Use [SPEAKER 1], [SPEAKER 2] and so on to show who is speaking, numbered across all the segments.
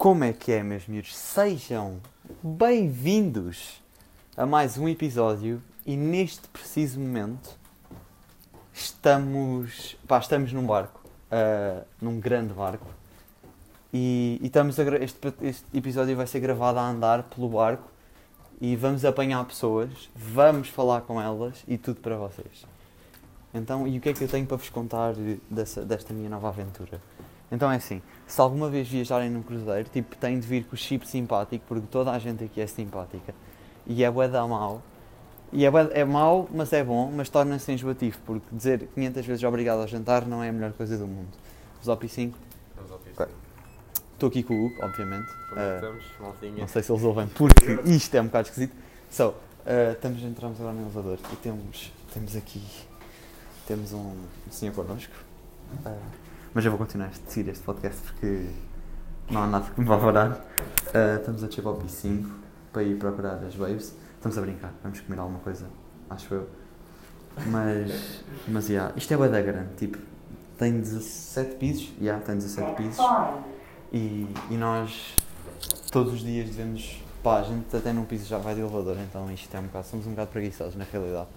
[SPEAKER 1] Como é que é, meus miúdos? Sejam bem-vindos a mais um episódio e neste preciso momento estamos, pá, estamos num barco, ah, num grande barco e, e estamos a este, este episódio vai ser gravado a andar pelo barco e vamos apanhar pessoas, vamos falar com elas e tudo para vocês. Então, e o que é que eu tenho para vos contar dessa, desta minha nova aventura? Então é assim, se alguma vez viajarem num cruzeiro, tipo, têm de vir com o chip simpático, porque toda a gente aqui é simpática. E é bué da mau. E é, bué, é mau, mas é bom, mas torna-se enjoativo, porque dizer 500 vezes obrigado ao jantar não é a melhor coisa do mundo. Os OP 5,
[SPEAKER 2] Estamos ao piso.
[SPEAKER 1] Ok. estou aqui com o Hugo, obviamente. Ah,
[SPEAKER 2] Estamos, maltinha.
[SPEAKER 1] não sei se eles ouvem, porque isto é um bocado esquisito. So, uh, estamos, entramos agora no elevador e temos, temos aqui temos um senhor connosco. Uh, mas eu vou continuar a seguir este podcast porque não há nada que me vá parar. Uh, estamos a descer para o P5 para ir procurar as waves. Estamos a brincar, vamos comer alguma coisa, acho eu. Mas, mas yeah, isto é bué da grande, tipo, tem 17 pisos, yeah, tem 17 pisos. E, e nós todos os dias devemos. Pá, a gente até num piso já vai de elevador, então isto é um bocado. Somos um bocado preguiçosos na realidade.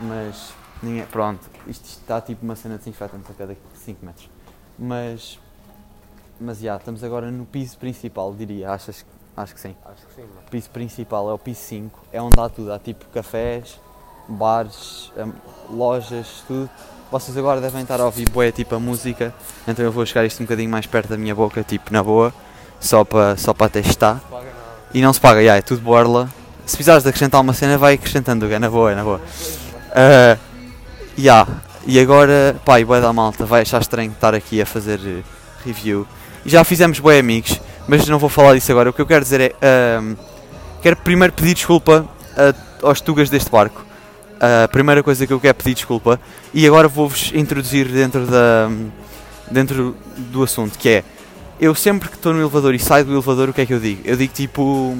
[SPEAKER 1] Mas ninguém. Pronto, isto, está tipo uma cena desinfetante a cada 5 metros. Mas. Mas já, estamos agora no piso principal, diria. Achas, acho que sim.
[SPEAKER 2] Acho que sim, mano.
[SPEAKER 1] O piso principal é o piso 5, é onde há tudo. Há tipo cafés, bares, hum, lojas, tudo. Vocês agora devem estar a ouvir boé tipo a música, então eu vou chegar isto um bocadinho mais perto da minha boca, tipo na boa, só para só para testar.
[SPEAKER 2] Paga nada.
[SPEAKER 1] E não se paga, já, é tudo borla. Se precisares de acrescentar uma cena, vai acrescentando, é na boa, é na boa. Ah, já, e agora, pá, e da malta, vai achar estranho estar aqui a fazer eh, review. E já fizemos boé amigos, mas não vou falar disso agora. O que eu quero dizer é, ahm, quero primeiro pedir desculpa a- aos tugas deste barco. A primeira coisa que eu quero é pedir desculpa e agora vou-vos introduzir dentro da dentro do assunto que é eu sempre que estou no elevador e saio do elevador o que é que eu digo? Eu digo tipo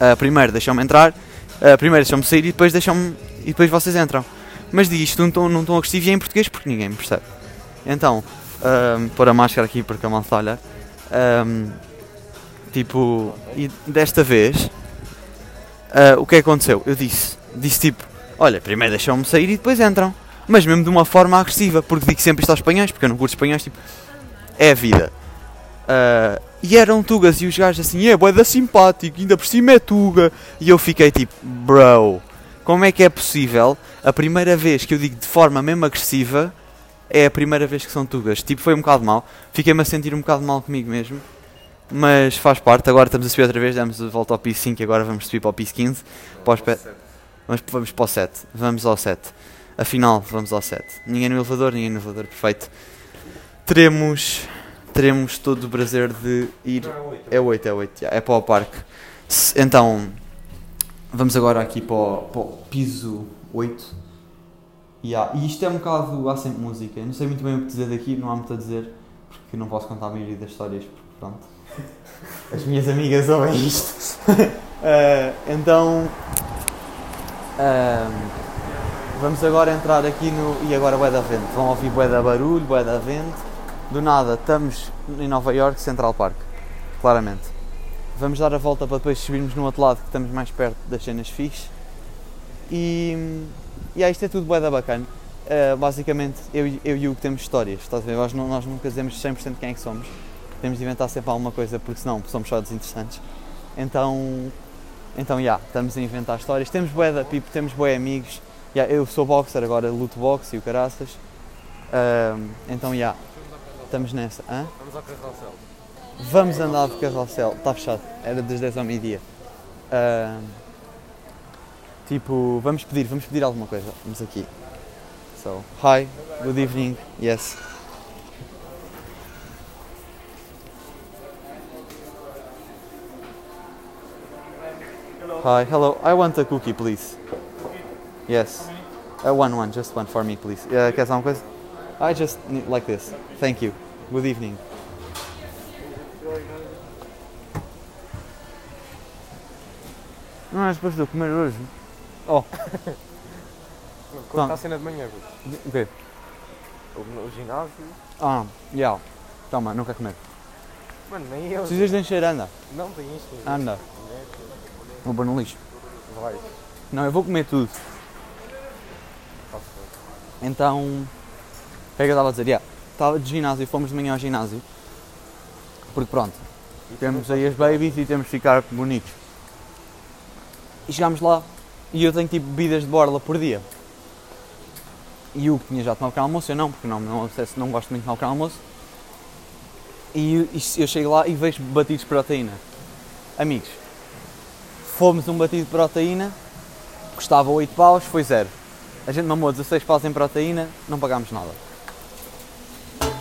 [SPEAKER 1] ah, primeiro deixam-me entrar, ah, primeiro deixam-me sair e depois deixam-me e depois vocês entram. Mas digo isto num tom, agressivo e é em português porque ninguém me percebe. Então, ahm, pôr a máscara aqui porque a malta está. Ahm, tipo, e desta vez ah, o que é que aconteceu? Eu disse, disse tipo, olha, primeiro deixam-me sair e depois entram. Mas mesmo de uma forma agressiva, porque digo sempre isto aos espanhóis, porque eu não curto espanhóis, tipo, é a vida. Ah, e eram tugas e os gajos assim, é boeda simpático, ainda por cima é tuga. E eu fiquei tipo, bro, como é que é possível a primeira vez que eu digo de forma mesmo agressiva é a primeira vez que são tugas? Tipo, foi um bocado mal, fiquei-me a sentir um bocado mal comigo mesmo. Mas faz parte, agora estamos a subir outra vez, damos a volta ao piso 5 e agora vamos subir para o piso 15. Para pé- Vamos, vamos para o 7. Vamos ao 7. Afinal, vamos ao 7. Ninguém no elevador, ninguém no elevador, perfeito. Teremos, teremos todo o prazer de ir. É 8, é 8, já, é para o parque. Então, vamos agora aqui para o, para o piso 8. Ya, E isto é um bocado. Há sempre música. Não sei muito bem o que dizer daqui, não há muito a dizer, porque não posso contar a maioria das histórias, porque pronto. As minhas amigas ouvem isto. Eh, então. Ahm, vamos agora entrar aqui no. E agora bué da vento. Vão ouvir bué da barulho, bué da vento. Do nada, estamos em Nova York, Central Park. Claramente. Vamos dar a volta para depois subirmos no outro lado, que estamos mais perto das cenas fixe. E. E aí, isto é tudo bué da bacana. Uh, basicamente, eu, eu e o Hugo temos histórias, estás a ver? Nós, nós nunca dizemos 100% quem é que somos. Temos de inventar sempre alguma coisa, porque senão somos só desinteressantes. Então, então, já, estamos a inventar histórias. Temos bué da pipo, temos bué amigos. Ya, eu sou boxer, agora luto boxe e o caraças. Ahm, então, já, estamos nessa. Hã?
[SPEAKER 2] Vamos ao carrossel.
[SPEAKER 1] Vamos andar de carrossel. Está fechado. Era das 10 ao meio-dia. Ahm, tipo, vamos pedir, vamos pedir alguma coisa. Vamos aqui. So, hi, good evening. Yes. Hi, hello. I want a cookie, please. Yes. Uh, one, one, just one for me, please. Uh, queres alguma coisa? I just need like this. Thank you. Good evening. Não é depois de eu comer hoje. Oh,
[SPEAKER 2] Conta a cena de manhã, puto.
[SPEAKER 1] o quê?
[SPEAKER 2] O, o ginásio.
[SPEAKER 1] Ah, já. Toma, não quer comer.
[SPEAKER 2] Mano, nem eu.
[SPEAKER 1] Precisas de encher, anda.
[SPEAKER 2] Não tem isto.
[SPEAKER 1] Anda. Vou pôr no lixo.
[SPEAKER 2] Vai.
[SPEAKER 1] Não, eu vou comer tudo. Então, o que é que eu estava a dizer? Yeah, estava de ginásio, fomos de manhã ao ginásio. Porque pronto, temos aí as babies e temos de ficar bonitos. E chegámos lá e eu tenho tipo bebidas de borla por dia. E o que tinha já tomado pequeno almoço, eu não, porque não, não, não gosto muito de tomar pequeno almoço. E eu- eu chego lá e vejo batidos de proteína. Amigos, fomos um batido de proteína, custava 8 paus, foi zero. A gente mamou 16 paus em proteína, não pagámos nada.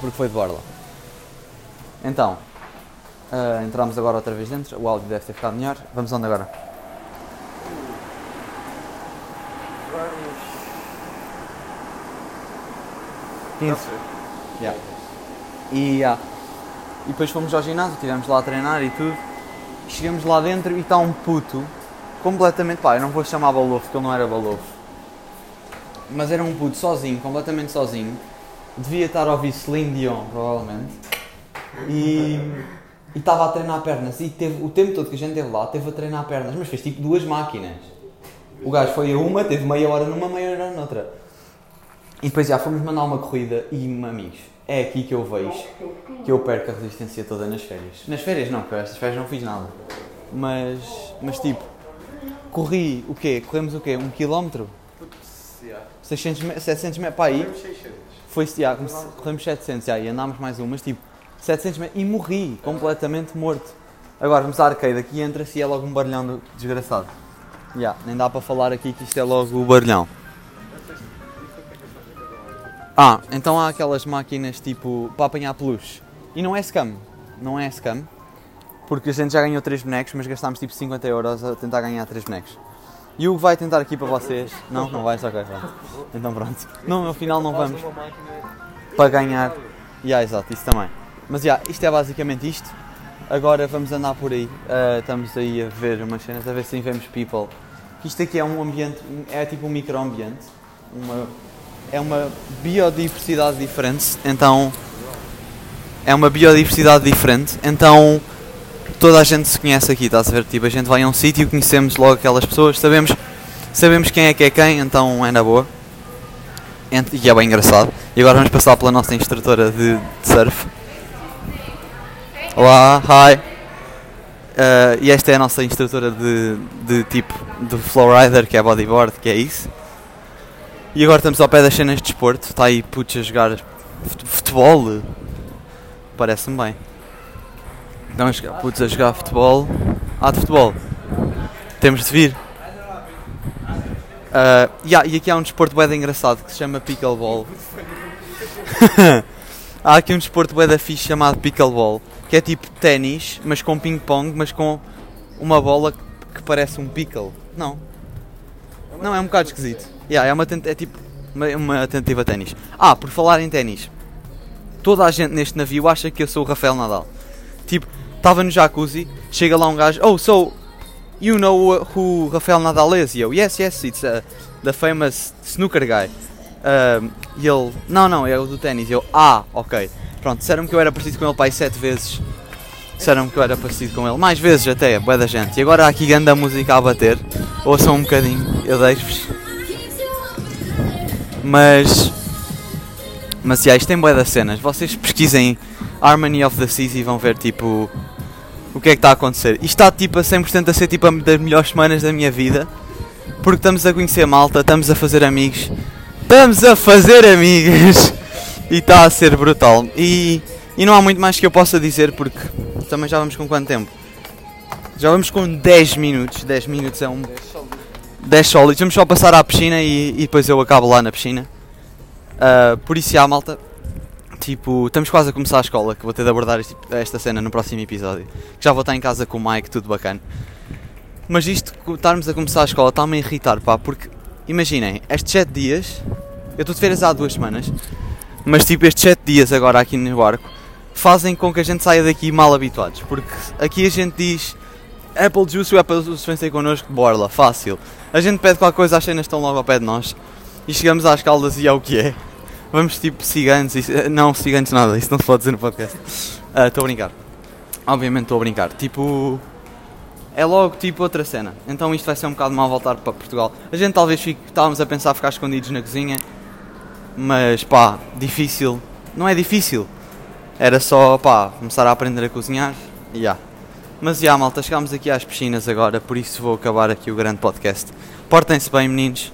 [SPEAKER 1] Porque foi de borla. Então, ah, entramos agora outra vez dentro, o áudio deve ter ficado melhor. Vamos onde agora?
[SPEAKER 2] Vamos.
[SPEAKER 1] 15. Yeah. E, ah, e depois fomos ao ginásio, estivemos lá a treinar e tudo. E chegamos lá dentro e está um puto completamente. pá, eu não vou chamar balofo porque ele não era balofo. Mas era um puto sozinho, completamente sozinho. Devia estar a ouvir Celine Dion, provavelmente. E e estava a treinar pernas. E teve, o tempo todo que a gente esteve lá, teve a treinar pernas, mas fez tipo duas máquinas. O gajo foi a uma, teve meia hora numa, meia hora noutra. E depois já fomos mandar uma corrida e, amigos, é aqui que eu vejo que eu perco a resistência toda nas férias. Nas férias não, porque estas férias não fiz nada. Mas, mas tipo, corri o quê? Corremos o quê? Um quilómetro?
[SPEAKER 2] Putz, yeah.
[SPEAKER 1] 600, me- 700 metros para aí?
[SPEAKER 2] Temos 600.
[SPEAKER 1] Foi, já, corremos 700 já, e andámos mais um, mas tipo, 700 metros e morri, completamente morto. Agora vamos à arcade, aqui entra-se e é logo um barulhão do- desgraçado. Já, nem dá para falar aqui que isto é logo o barulhão. Ah, então há aquelas máquinas tipo para apanhar peluche. E não é scam, não é scam, porque a gente já ganhou 3 bonecos, mas gastámos tipo 50 euros a tentar ganhar 3 bonecos. E o vai tentar aqui para vocês. Não, não vais? Ok, vai. Então pronto. Não, no final não vamos para ganhar. Yeah, exato, isso também. Mas yeah, isto é basicamente isto. Agora vamos andar por aí. Ah, estamos aí a ver umas cenas, a ver se vemos people. Isto aqui é um ambiente, é tipo um microambiente. Uma, é uma biodiversidade diferente. Então. É uma biodiversidade diferente. Então. Toda a gente se conhece aqui, estás a ver? Tipo, a gente vai a um sítio, conhecemos logo aquelas pessoas, sabemos, sabemos quem é que é quem, então é na boa. E é bem engraçado. E agora vamos passar pela nossa instrutora de, de surf. Olá, hi. Uh, e esta é a nossa instrutora de, de tipo de flowrider, que é bodyboard, que é isso. E agora estamos ao pé das cenas de desporto. Está aí putos a jogar fut- futebol. Parece-me bem. Estamos a jogar- a jogar futebol. Ah, de futebol. Temos de vir. Uh, yeah, e aqui há um desporto bem engraçado que se chama pickleball. há aqui um desporto bem da fixe chamado pickleball, que é tipo ténis, mas com ping-pong, mas com uma bola que parece um pickle. Não. Não, é um bocado esquisito. Yeah, é, uma é tipo uma, uma tentativa ténis. Ah, por falar em ténis, toda a gente neste navio acha que eu sou o Rafael Nadal. Tipo, estava no jacuzzi, chega lá um gajo, oh, so you know who Rafael Nadal is? E eu, yes, yes, it's uh, the famous snooker guy. Um, e ele, não, não, é o do ténis. Eu, ah, ok. Pronto, disseram-me que eu era parecido com ele, pai, sete vezes. Disseram-me que eu era parecido com ele, mais vezes até, boa da gente. E agora há aqui a música a bater. Ouçam um bocadinho, eu deixo-vos. Mas, mas já, isto tem boa das cenas. Vocês pesquisem Harmony of the Seas e vão ver tipo o que é que está a acontecer. Isto está tipo a 100% a ser tipo a das melhores semanas da minha vida. Porque estamos a conhecer malta, estamos a fazer amigos. Estamos a fazer amigos! E está a ser brutal. E, e não há muito mais que eu possa dizer porque também já vamos com quanto tempo? Já vamos com 10 minutos. 10 minutos é um 10 sólidos. Vamos só passar à piscina e, e depois eu acabo lá na piscina. Ah, por isso, já, malta. Tipo, estamos quase a começar a escola, que vou ter de abordar este- esta cena no próximo episódio. Que já vou estar em casa com o Mike, tudo bacana. Mas isto, estarmos a começar a escola, está-me a irritar, pá, porque imaginem, estes 7 dias, eu estou de férias há duas semanas, mas tipo, estes 7 dias agora aqui no barco fazem com que a gente saia daqui mal habituados, porque aqui a gente diz Apple Juice, o Apple Juice vem sair connosco, borla, fácil. A gente pede qualquer coisa, as cenas estão logo ao pé de nós e chegamos às caldas e é o que é. Vamos tipo ciganos, isso- não ciganos nada, isso não se pode dizer no podcast. Ah, Estou a brincar. Obviamente estou a brincar. Tipo. É logo tipo outra cena. Então isto vai ser um bocado mal voltar para Portugal. A gente talvez fique. Estávamos a pensar ficar escondidos na cozinha. Mas pá, difícil. Não é difícil. Era só pá, começar a aprender a cozinhar. E já. Mas já malta, chegámos aqui às piscinas agora, por isso vou acabar aqui o grande podcast. Portem-se bem meninos.